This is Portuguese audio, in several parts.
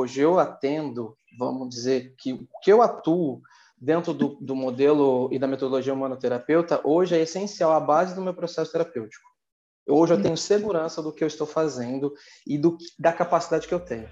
hoje eu atendo, vamos dizer que o que eu atuo dentro do, do modelo e da metodologia humanoterapeuta, hoje é essencial, a base do meu processo terapêutico. Hoje eu tenho segurança do que eu estou fazendo e do, da capacidade que eu tenho.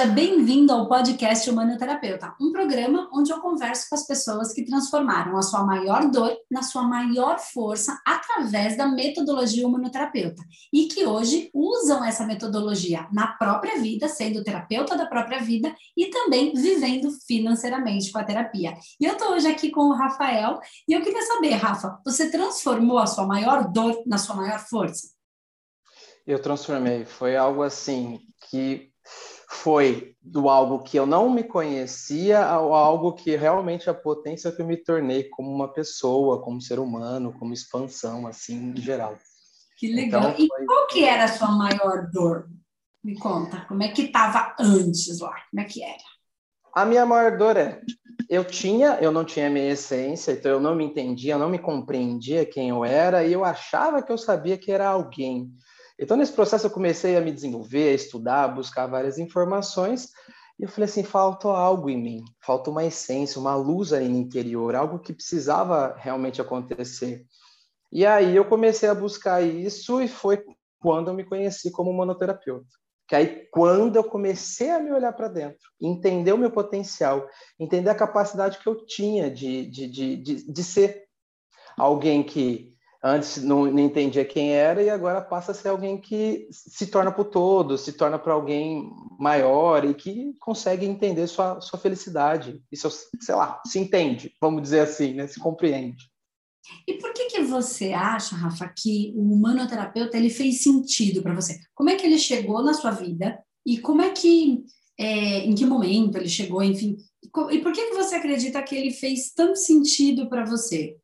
Seja bem-vindo ao podcast Humanoterapeuta, um programa onde eu converso com as pessoas que transformaram a sua maior dor na sua maior força através da metodologia humanoterapeuta e que hoje usam essa metodologia na própria vida, sendo terapeuta da própria vida e também vivendo financeiramente com a terapia. E eu estou hoje aqui com o Rafael e eu queria saber, Rafa, você transformou a sua maior dor na sua maior força? Eu transformei. Foi algo assim que foi do algo que eu não me conhecia ao algo que realmente a potência que eu me tornei como uma pessoa, como ser humano, como expansão, assim, em geral. Que legal. Então, foi... E qual que era a sua maior dor? Me conta, como é que estava antes lá? Como é que era? A minha maior dor é, eu tinha, eu não tinha minha essência, então eu não me entendia, eu não me compreendia quem eu era, e eu achava que eu sabia que era alguém. Então, nesse processo, eu comecei a me desenvolver, a estudar, a buscar várias informações, e eu falei assim: falta algo em mim, falta uma essência, uma luz aí no interior, algo que precisava realmente acontecer. E aí eu comecei a buscar isso, e foi quando eu me conheci como monoterapeuta. Que aí, quando eu comecei a me olhar para dentro, entender o meu potencial, entender a capacidade que eu tinha de, de, de, de, de ser alguém que antes não, não, entendia quem era e agora passa a ser alguém que se torna para o todo, se torna para alguém maior e que consegue entender sua, sua felicidade. Isso, sei lá, se entende, vamos dizer assim, né? se compreende. E por que, que você acha, Rafa, que o humanoterapeuta ele fez sentido para você? Como é que ele chegou na sua vida e como é que, é, em que momento ele chegou, enfim, e por que, que você acredita que ele fez tanto sentido para você?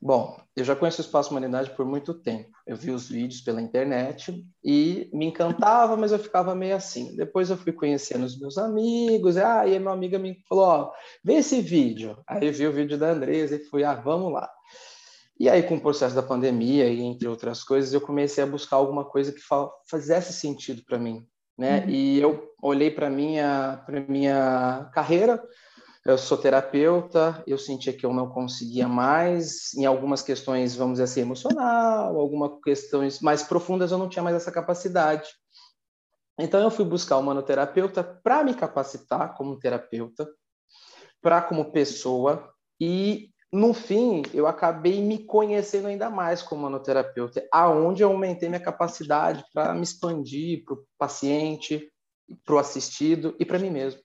Bom, eu já conheço o Espaço Humanidade por muito tempo. Eu vi os vídeos pela internet e me encantava, mas eu ficava meio assim. Depois eu fui conhecendo os meus amigos, ah, e aí minha amiga me falou, ó, vê esse vídeo. Aí eu vi o vídeo da Andresa e fui, ah, vamos lá. E aí, com o processo da pandemia e entre outras coisas, eu comecei a buscar alguma coisa que fizesse sentido para mim, né? Uhum. E eu olhei para minha para minha carreira, eu sou terapeuta, eu sentia que eu não conseguia mais, em algumas questões, vamos dizer assim, emocional, algumas questões mais profundas, eu não tinha mais essa capacidade. Então, eu fui buscar o manoterapeuta para me capacitar como terapeuta, para como pessoa, e no fim, eu acabei me conhecendo ainda mais como manoterapeuta, aonde eu aumentei minha capacidade para me expandir para o paciente, para o assistido e para mim mesmo.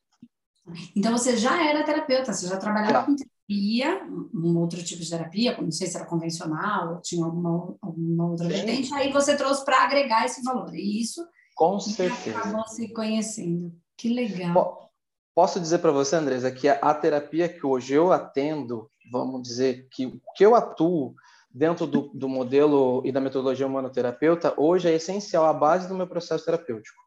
Então você já era terapeuta, você já trabalhava com terapia, um outro tipo de terapia, não sei se era convencional, ou tinha alguma, alguma outra vertente, aí você trouxe para agregar esse valor. E isso com certeza. acabou se conhecendo. Que legal. Posso dizer para você, Andresa, que a, a terapia que hoje eu atendo, vamos dizer que o que eu atuo dentro do, do modelo e da metodologia humanoterapeuta, hoje é essencial, a base do meu processo terapêutico.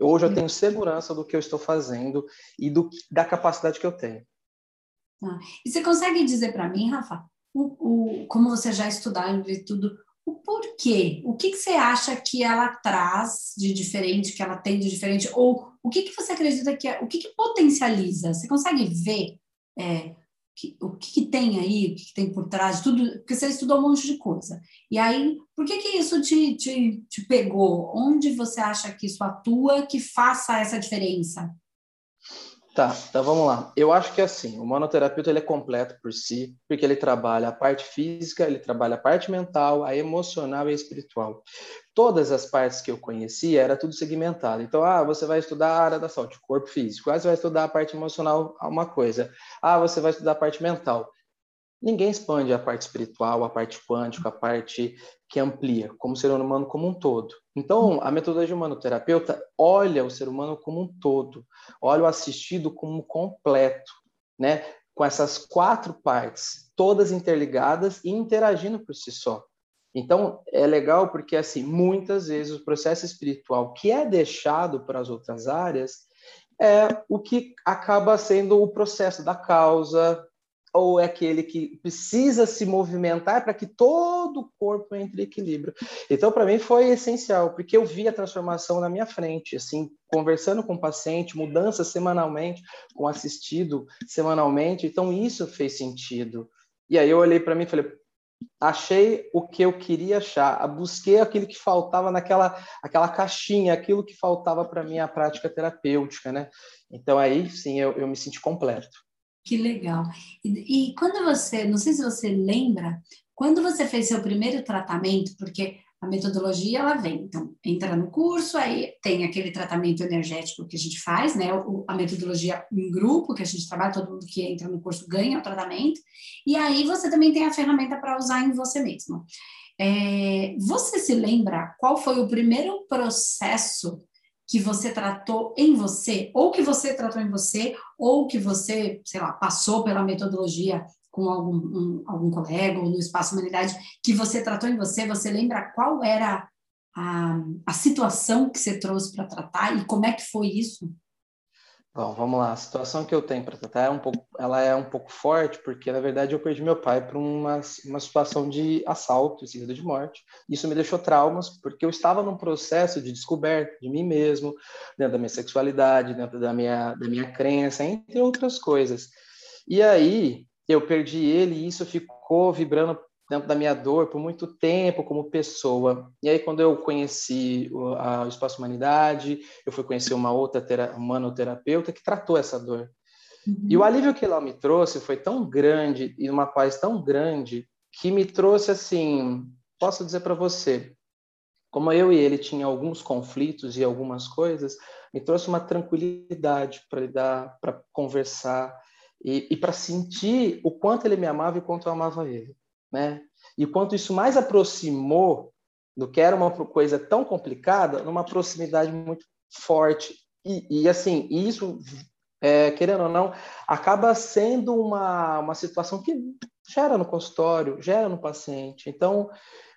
Hoje eu tenho segurança do que eu estou fazendo e do, da capacidade que eu tenho. Tá. E você consegue dizer para mim, Rafa, o, o, como você já estudou e tudo, o porquê? O que, que você acha que ela traz de diferente, que ela tem de diferente? Ou o que, que você acredita que é, o que, que potencializa? Você consegue ver é, que, o que, que, tem aí, o que, que, tem por trás tudo, porque você estudou um monte de coisa. E aí, por que, que isso te, te, te pegou? Onde você acha que isso atua que faça essa diferença? Tá, então vamos lá. Eu acho que assim, o manoterapeuta ele é completo por si, porque ele trabalha a parte física, ele trabalha a parte mental, a emocional e a espiritual. Todas as partes que eu conhecia era tudo segmentado. Então, ah, você vai estudar a área da saúde, corpo físico. Ah, você vai estudar a parte emocional, uma coisa. Ah, você vai estudar a parte mental. Ninguém expande a parte espiritual, a parte quântica, a parte que amplia, como ser humano como um todo. Então, a metodologia humanoterapeuta olha o ser humano como um todo, olha o assistido como completo, né? com essas quatro partes, todas interligadas e interagindo por si só. Então, é legal porque, assim, muitas vezes o processo espiritual que é deixado para as outras áreas é o que acaba sendo o processo da causa, ou é aquele que precisa se movimentar para que todo o corpo entre em equilíbrio? Então, para mim foi essencial, porque eu vi a transformação na minha frente, assim, conversando com o paciente, mudanças semanalmente, com assistido semanalmente, então isso fez sentido. E aí eu olhei para mim e falei, achei o que eu queria achar, busquei aquilo que faltava naquela aquela caixinha, aquilo que faltava para minha prática terapêutica, né? Então aí sim eu, eu me senti completo. Que legal. E, e, quando você, não sei se você lembra, quando você fez seu primeiro tratamento, porque a metodologia ela vem, então entra no curso, aí tem aquele tratamento energético que a gente faz, né? O, a metodologia em grupo que a gente trabalha, todo mundo que entra no curso ganha o tratamento, e aí você também tem a ferramenta para usar em você mesmo. É, você se lembra qual foi o primeiro processo que você tratou em você, ou que você tratou em você, ou que você, sei lá, passou pela metodologia com algum, um, algum colega ou no Espaço Humanidade, que você tratou em você, você lembra qual era a, a situação que você trouxe para tratar e como é que foi isso? Bom, vamos lá. A situação que eu tenho para tratar é um pouco, ela é um pouco forte, porque na verdade eu perdi meu pai por uma, uma situação de assalto, seguido de morte. Isso me deixou traumas, porque eu estava num processo de descoberta de mim mesmo, dentro da minha sexualidade, dentro da minha, da minha crença, entre outras coisas. E aí eu perdi ele e isso ficou vibrando dentro da minha dor por muito tempo como pessoa. E aí, quando eu conheci o, a, o Espaço Humanidade, eu fui conhecer uma outra tera, manoterapeuta que tratou essa dor. Uhum. E o alívio que ela me trouxe foi tão grande e uma paz tão grande que me trouxe assim, posso dizer para você, como eu e ele tinha alguns conflitos e algumas coisas, me trouxe uma tranquilidade para lidar, para conversar e, e para sentir o quanto ele me amava e o quanto eu amava ele né? E quanto isso mais aproximou do que era uma coisa tão complicada, numa proximidade muito forte. E, e assim, isso, é, querendo ou não, acaba sendo uma, uma situação que gera no consultório, gera no paciente. Então,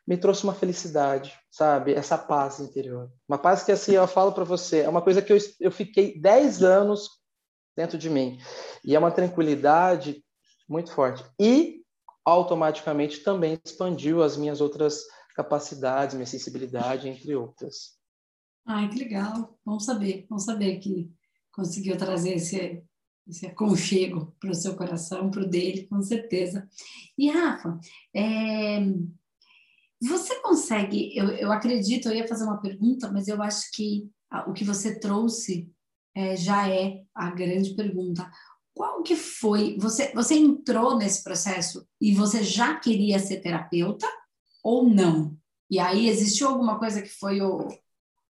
me trouxe uma felicidade, sabe? Essa paz interior. Uma paz que, assim, eu falo para você, é uma coisa que eu, eu fiquei 10 anos dentro de mim. E é uma tranquilidade muito forte. E automaticamente também expandiu as minhas outras capacidades, minha sensibilidade, entre outras. Ai, que legal. Vamos saber, vamos saber que conseguiu trazer esse, esse aconchego para o seu coração, para o dele, com certeza. E, Rafa, é, você consegue, eu, eu acredito, eu ia fazer uma pergunta, mas eu acho que o que você trouxe é, já é a grande pergunta. Qual que foi? Você, você entrou nesse processo e você já queria ser terapeuta ou não? E aí existiu alguma coisa que foi o,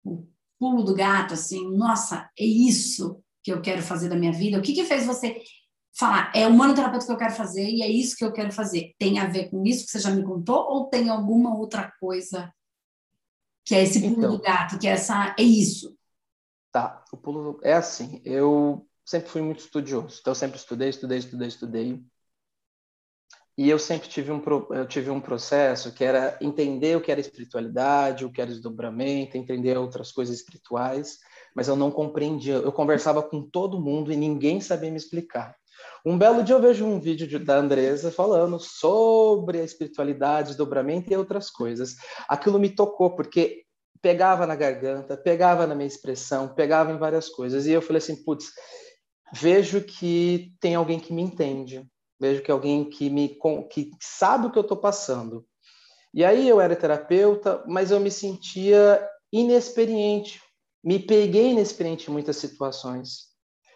o pulo do gato, assim, nossa, é isso que eu quero fazer da minha vida? O que que fez você falar, é o manoterapeuta que eu quero fazer e é isso que eu quero fazer? Tem a ver com isso que você já me contou ou tem alguma outra coisa que é esse pulo então, do gato, que é essa, é isso? Tá, o pulo é assim, eu sempre fui muito estudioso. Então, eu sempre estudei, estudei, estudei, estudei. E eu sempre tive um, eu tive um processo que era entender o que era espiritualidade, o que era desdobramento, entender outras coisas espirituais, mas eu não compreendia. Eu conversava com todo mundo e ninguém sabia me explicar. Um belo dia eu vejo um vídeo de, da Andresa falando sobre a espiritualidade, desdobramento e outras coisas. Aquilo me tocou, porque pegava na garganta, pegava na minha expressão, pegava em várias coisas. E eu falei assim, putz, vejo que tem alguém que me entende, vejo que alguém que me que sabe o que eu estou passando. E aí eu era terapeuta, mas eu me sentia inexperiente, me peguei inexperiente em muitas situações.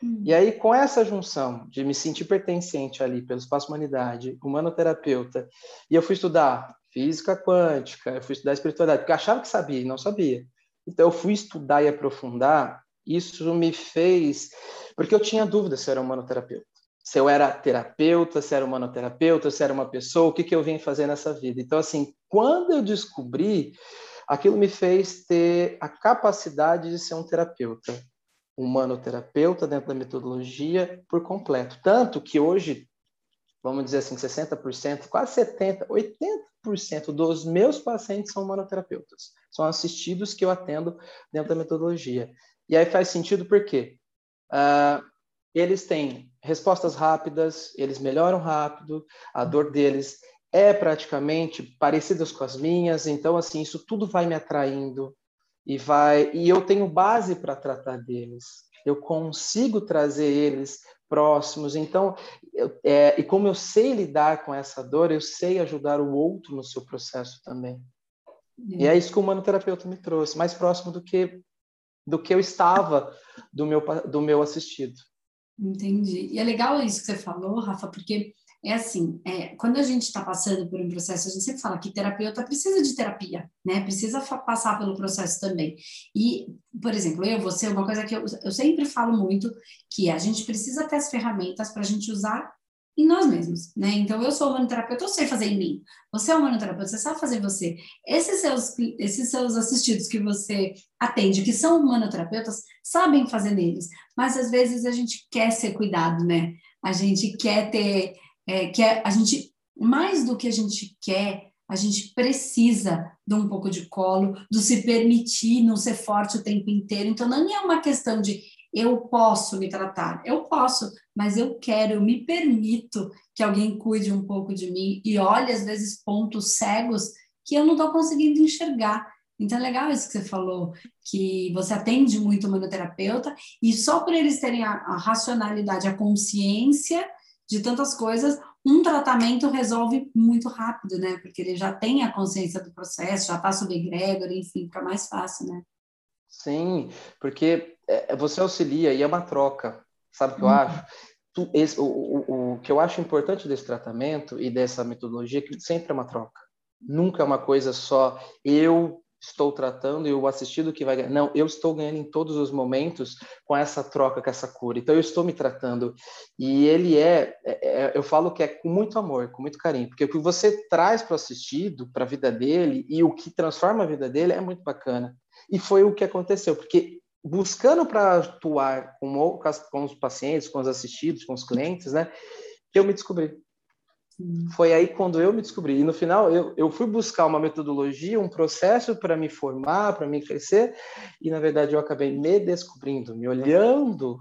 Hum. E aí, com essa junção de me sentir pertencente ali pelo espaço humanidade, humanoterapeuta, e eu fui estudar física quântica, eu fui estudar espiritualidade, porque eu achava que sabia e não sabia. Então, eu fui estudar e aprofundar, isso me fez porque eu tinha dúvida se eu era humanoterapeuta. Se eu era terapeuta, se era humanoterapeuta, se era uma pessoa, o que, que eu vim fazer nessa vida. Então, assim, quando eu descobri, aquilo me fez ter a capacidade de ser um terapeuta, humanoterapeuta dentro da metodologia por completo. Tanto que hoje, vamos dizer assim, 60%, quase 70%, 80% dos meus pacientes são humanoterapeutas. São assistidos que eu atendo dentro da metodologia. E aí faz sentido por quê? Uh, eles têm respostas rápidas, eles melhoram rápido, a dor deles é praticamente parecida com as minhas, então assim, isso tudo vai me atraindo e vai e eu tenho base para tratar deles. Eu consigo trazer eles próximos. Então, eu, é, e como eu sei lidar com essa dor, eu sei ajudar o outro no seu processo também. E é isso que o humanoterapeuta me trouxe, mais próximo do que do que eu estava do meu do meu assistido. Entendi. E é legal isso que você falou, Rafa, porque é assim, é, quando a gente está passando por um processo, a gente sempre fala que terapeuta precisa de terapia, né? Precisa passar pelo processo também. E, por exemplo, eu, você, uma coisa que eu, eu sempre falo muito, que a gente precisa ter as ferramentas para a gente usar em nós mesmos, né? Então, eu sou humanoterapeuta, eu sei fazer em mim. Você é humanoterapeuta, você sabe fazer em você. Esses seus, esses seus assistidos que você atende, que são humanoterapeutas, sabem fazer neles. Mas, às vezes, a gente quer ser cuidado, né? A gente quer ter é, que é, a gente, mais do que a gente quer, a gente precisa de um pouco de colo, do se permitir não ser forte o tempo inteiro. Então, não é uma questão de eu posso me tratar, eu posso, mas eu quero, eu me permito que alguém cuide um pouco de mim e olhe, às vezes, pontos cegos que eu não estou conseguindo enxergar. Então, é legal isso que você falou, que você atende muito o manoterapeuta e só por eles terem a, a racionalidade, a consciência de tantas coisas, um tratamento resolve muito rápido, né? Porque ele já tem a consciência do processo, já passa o egrégor, enfim, fica mais fácil, né? Sim, porque é, você auxilia e é uma troca, sabe o que eu uhum. acho? Tu, esse, o, o, o que eu acho importante desse tratamento e dessa metodologia é que sempre é uma troca. Nunca é uma coisa só eu estou tratando e o assistido que vai ganhar. Não, eu estou ganhando em todos os momentos com essa troca, com essa cura. Então, eu estou me tratando. E ele é, é, é eu falo que é com muito amor, com muito carinho, porque o que você traz para o assistido, para a vida dele, e o que transforma a vida dele é muito bacana. E foi o que aconteceu, porque buscando para atuar com, com os pacientes, com os assistidos, com os clientes, né, eu me descobri. Foi aí quando eu me descobri. E no final, eu, eu fui buscar uma metodologia, um processo para me formar, para me crescer, e na verdade eu acabei me descobrindo, me olhando,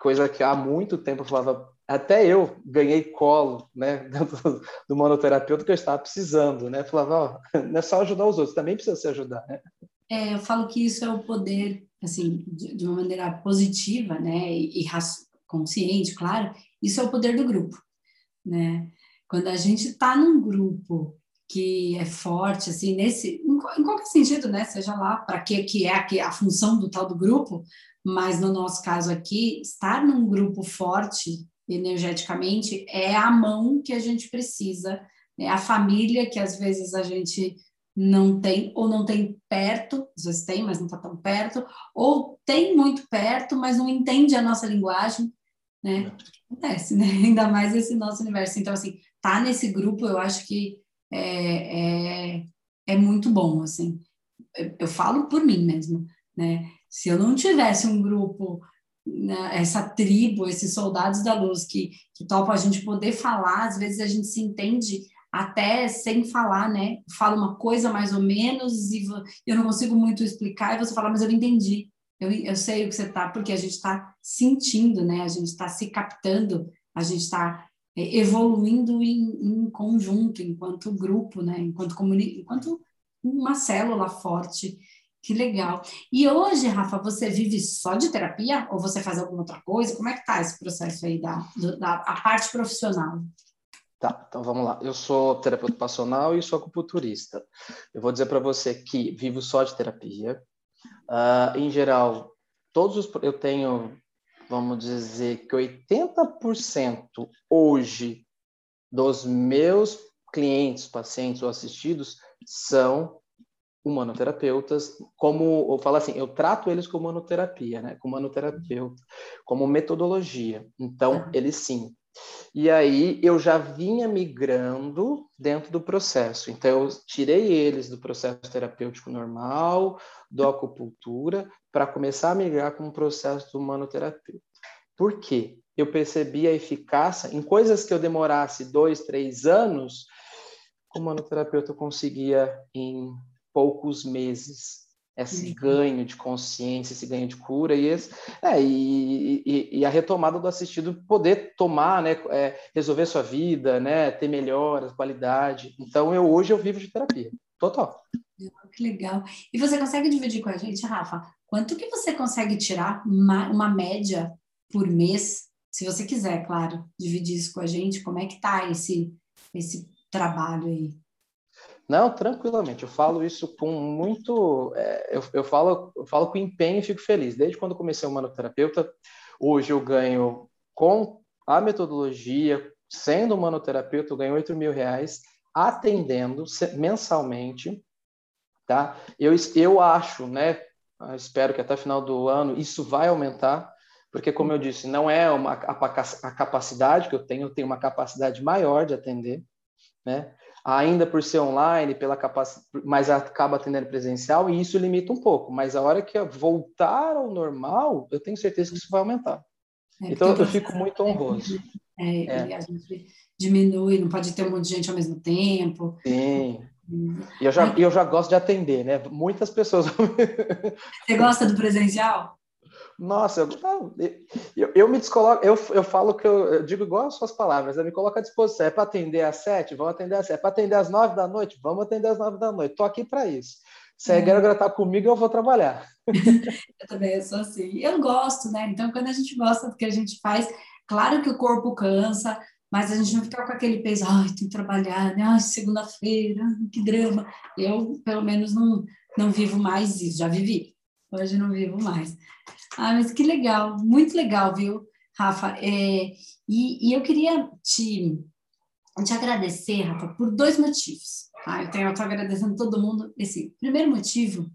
coisa que há muito tempo eu falava. Até eu ganhei colo, né, do, do monoterapeuta que eu estava precisando, né? falava, ó, não é só ajudar os outros, também precisa se ajudar, né? É, eu falo que isso é o poder, assim, de, de uma maneira positiva, né, e, e consciente, claro, isso é o poder do grupo né? Quando a gente está num grupo que é forte, assim, nesse, em, em qualquer sentido, né? Seja lá para que que é a, a função do tal do grupo, mas no nosso caso aqui, estar num grupo forte energeticamente é a mão que a gente precisa, é a família que às vezes a gente não tem, ou não tem perto, às vezes tem, mas não está tão perto, ou tem muito perto, mas não entende a nossa linguagem, né? Acontece, né? Ainda mais esse nosso universo. Então, assim, tá nesse grupo, eu acho que é, é, é muito bom, assim. Eu, eu, falo por mim mesmo, né? Se eu não tivesse um grupo, né, essa tribo, esses soldados da luz que, que topam a gente poder falar, às vezes a gente se entende até sem falar, né? Fala uma coisa mais ou menos e eu não consigo muito explicar e você fala, mas eu entendi. Eu, eu sei o que você está, porque a gente está sentindo, né? A gente está se captando, a gente está é, evoluindo em, em, conjunto, enquanto grupo, né? Enquanto, comuni enquanto uma célula forte. Que legal. E hoje, Rafa, você vive só de terapia ou você faz alguma outra coisa? Como é que tá esse processo aí da, da a parte profissional? Tá, então vamos lá. Eu sou terapeuta passional e sou acupunturista. Eu vou dizer para você que vivo só de terapia. Uh, em geral, todos os eu tenho, vamos dizer que 80% hoje dos meus clientes, pacientes ou assistidos são humanoterapeutas, como eu falo assim, eu trato eles como humanoterapia, né? Como humanoterapeuta, como metodologia. Então, eles sim, e aí eu já vinha migrando dentro do processo. Então eu tirei eles do processo terapêutico normal, do acupuntura, para começar a migrar com o processo do humanoterapeuta. Por quê? Eu percebi a eficácia em coisas que eu demorasse dois, três anos, o humanoterapeuta conseguia em poucos meses. Esse ganho de consciência, esse ganho de cura e, esse, é, e, e, e, a retomada do assistido poder tomar, né, é, resolver sua vida, né, ter melhoras, qualidade. Então eu hoje eu vivo de terapia, total. Que legal. E você consegue dividir com a gente, Rafa? Quanto que você consegue tirar uma, uma média por mês, se você quiser, claro, dividir isso com a gente? Como é que tá esse esse trabalho aí? Não, tranquilamente. Eu falo isso com muito. É, eu, eu, falo, eu falo com empenho e fico feliz. Desde quando comecei o manoterapeuta, hoje eu ganho com a metodologia, sendo manoterapeuta, eu ganho 8 mil reais atendendo mensalmente. Tá? Eu, eu acho, né? Espero que até final do ano isso vai aumentar, porque, como eu disse, não é uma, a, a capacidade que eu tenho, eu tenho uma capacidade maior de atender, né? Ainda por ser online, pela capacidade, mas acaba atendendo presencial e isso limita um pouco. Mas a hora que voltar ao normal, eu tenho certeza que isso vai aumentar. É, então eu fico muito honroso. É, é. a gente diminui, não pode ter um monte de gente ao mesmo tempo. Sim. E eu já, eu já gosto de atender, né? Muitas pessoas. Você gosta do presencial? Nossa, eu, eu, eu, me descoloco, eu, eu falo que eu, eu, digo igual as suas palavras, eu me coloco à disposição. É para atender às sete? Vamos atender às sete. É para atender às nove da noite? Vamos atender às nove da noite. Estou aqui para isso. Se a Guerra está comigo, eu vou trabalhar. eu também sou assim. Eu gosto, né? Então, quando a gente gosta do que a gente faz, claro que o corpo cansa, mas a gente não fica com aquele peso, ai, tem que trabalhar, né? Ai, segunda-feira, que drama. Eu, pelo menos, não, não vivo mais isso, já vivi. Hoje não vivo mais. Ah, mas que legal, muito legal, viu, Rafa? É, e, e, eu queria te, te agradecer, Rafa, por dois motivos. Tá? Eu estou agradecendo todo mundo. Esse primeiro motivo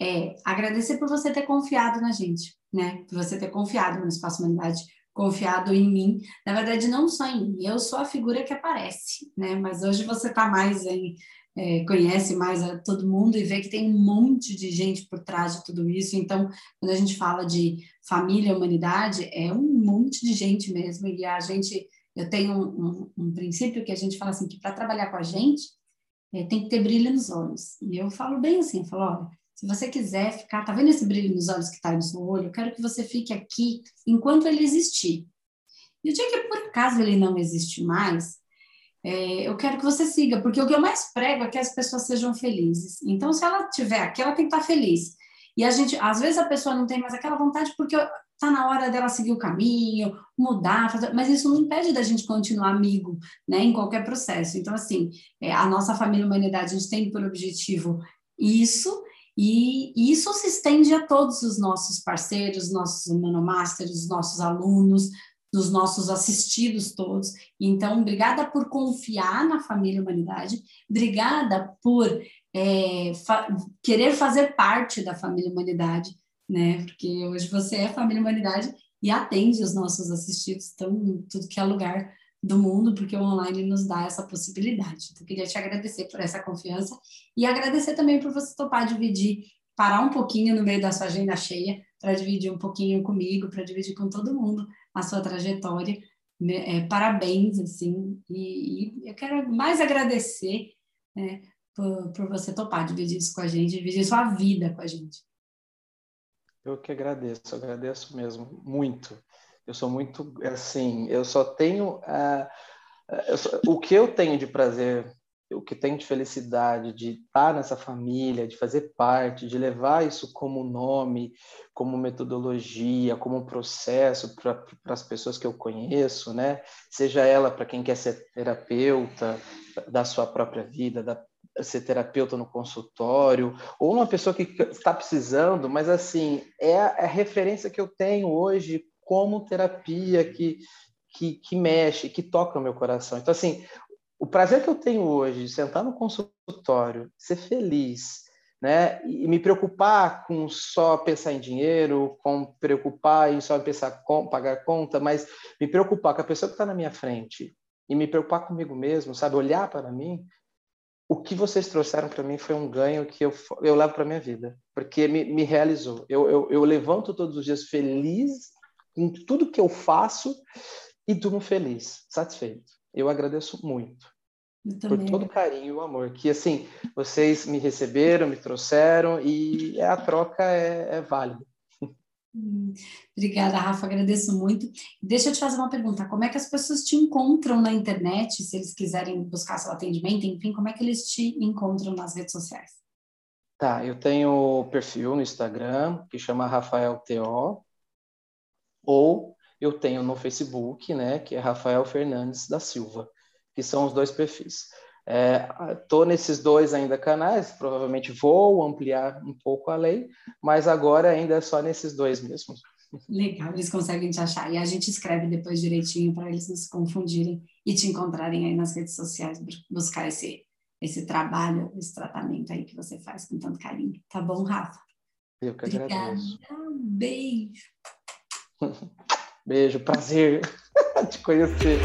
é agradecer por você ter confiado na gente, né? Por você ter confiado no Espaço Humanidade, confiado em mim. Na verdade, não só em mim, eu sou a figura que aparece, né? Mas hoje você está mais em é, conhece mais a todo mundo e vê que tem um monte de gente por trás de tudo isso. Então, quando a gente fala de família, humanidade, é um monte de gente mesmo. E a gente, eu tenho um, um, um princípio que a gente fala assim, que para trabalhar com a gente, é, tem que ter brilho nos olhos. E eu falo bem assim, eu falo, olha, se você quiser ficar, tá vendo esse brilho nos olhos que está no seu olho? Eu quero que você fique aqui enquanto ele existir. E o dia que por acaso ele não existe mais, é, eu quero que você siga, porque o que eu mais prego é que as pessoas sejam felizes. Então, se ela tiver aqui, ela tem que estar feliz. E a gente, às vezes, a pessoa não tem mais aquela vontade porque está na hora dela seguir o caminho, mudar, fazer, mas isso não impede da gente continuar amigo, né, em qualquer processo. Então, assim, é, a nossa família Humanidade, a gente tem por objetivo isso, e, isso se estende a todos os nossos parceiros, nossos Humanomasters, nossos alunos, dos nossos assistidos todos. Então, obrigada por confiar na família Humanidade, obrigada por é, fa querer fazer parte da família Humanidade, né? Porque hoje você é família Humanidade e atende os nossos assistidos, então, em tudo que é lugar do mundo, porque o online nos dá essa possibilidade. Então, queria te agradecer por essa confiança e agradecer também por você topar dividir, parar um pouquinho no meio da sua agenda cheia para dividir um pouquinho comigo, para dividir com todo mundo a sua trajetória. Né? É, parabéns, assim, e, e, eu quero mais agradecer né, por, por você topar dividir isso com a gente, dividir sua vida com a gente. Eu que agradeço, agradeço mesmo, muito. Eu sou muito, assim, eu só tenho. Uh, eu só, o que eu tenho de prazer o que tenho de felicidade de estar nessa família, de fazer parte, de levar isso como nome, como metodologia, como processo para as pessoas que eu conheço, né? Seja ela para quem quer ser terapeuta da sua própria vida, da, ser terapeuta no consultório, ou uma pessoa que está precisando, mas assim, é a, é referência que eu tenho hoje como terapia que, que, que mexe, que toca o meu coração. Então, assim, o prazer que eu tenho hoje de sentar no consultório, ser feliz, né, e me preocupar com só pensar em dinheiro, com preocupar em só pensar com pagar conta, mas me preocupar com a pessoa que está na minha frente e me preocupar comigo mesmo, sabe, olhar para mim, o que vocês trouxeram para mim foi um ganho que eu, eu levo para minha vida, porque me, me realizou. Eu, eu, eu levanto todos os dias feliz com tudo que eu faço e durmo feliz, satisfeito. Eu agradeço muito. por todo o carinho e o amor. Que, assim, vocês me receberam, me trouxeram e a troca é, é válida. Hum, obrigada, Rafa, agradeço muito. Deixa eu te fazer uma pergunta: como é que as pessoas te encontram na internet, se eles quiserem buscar seu atendimento, enfim, como é que eles te encontram nas redes sociais? Tá, eu tenho perfil no Instagram que chama Rafael TO, ou eu tenho no Facebook, né, que é Rafael Fernandes da Silva, que são os dois perfis. Estou é, nesses dois ainda canais, provavelmente vou ampliar um pouco a lei, mas agora ainda é só nesses dois mesmos. Legal, eles conseguem te achar. E a gente escreve depois direitinho para eles não se confundirem e te encontrarem aí nas redes sociais, buscar esse, esse trabalho, esse tratamento aí que você faz com tanto carinho. Tá bom, Rafa? Eu que Obrigada. agradeço. Um beijo. beijo, prazer te conhecer.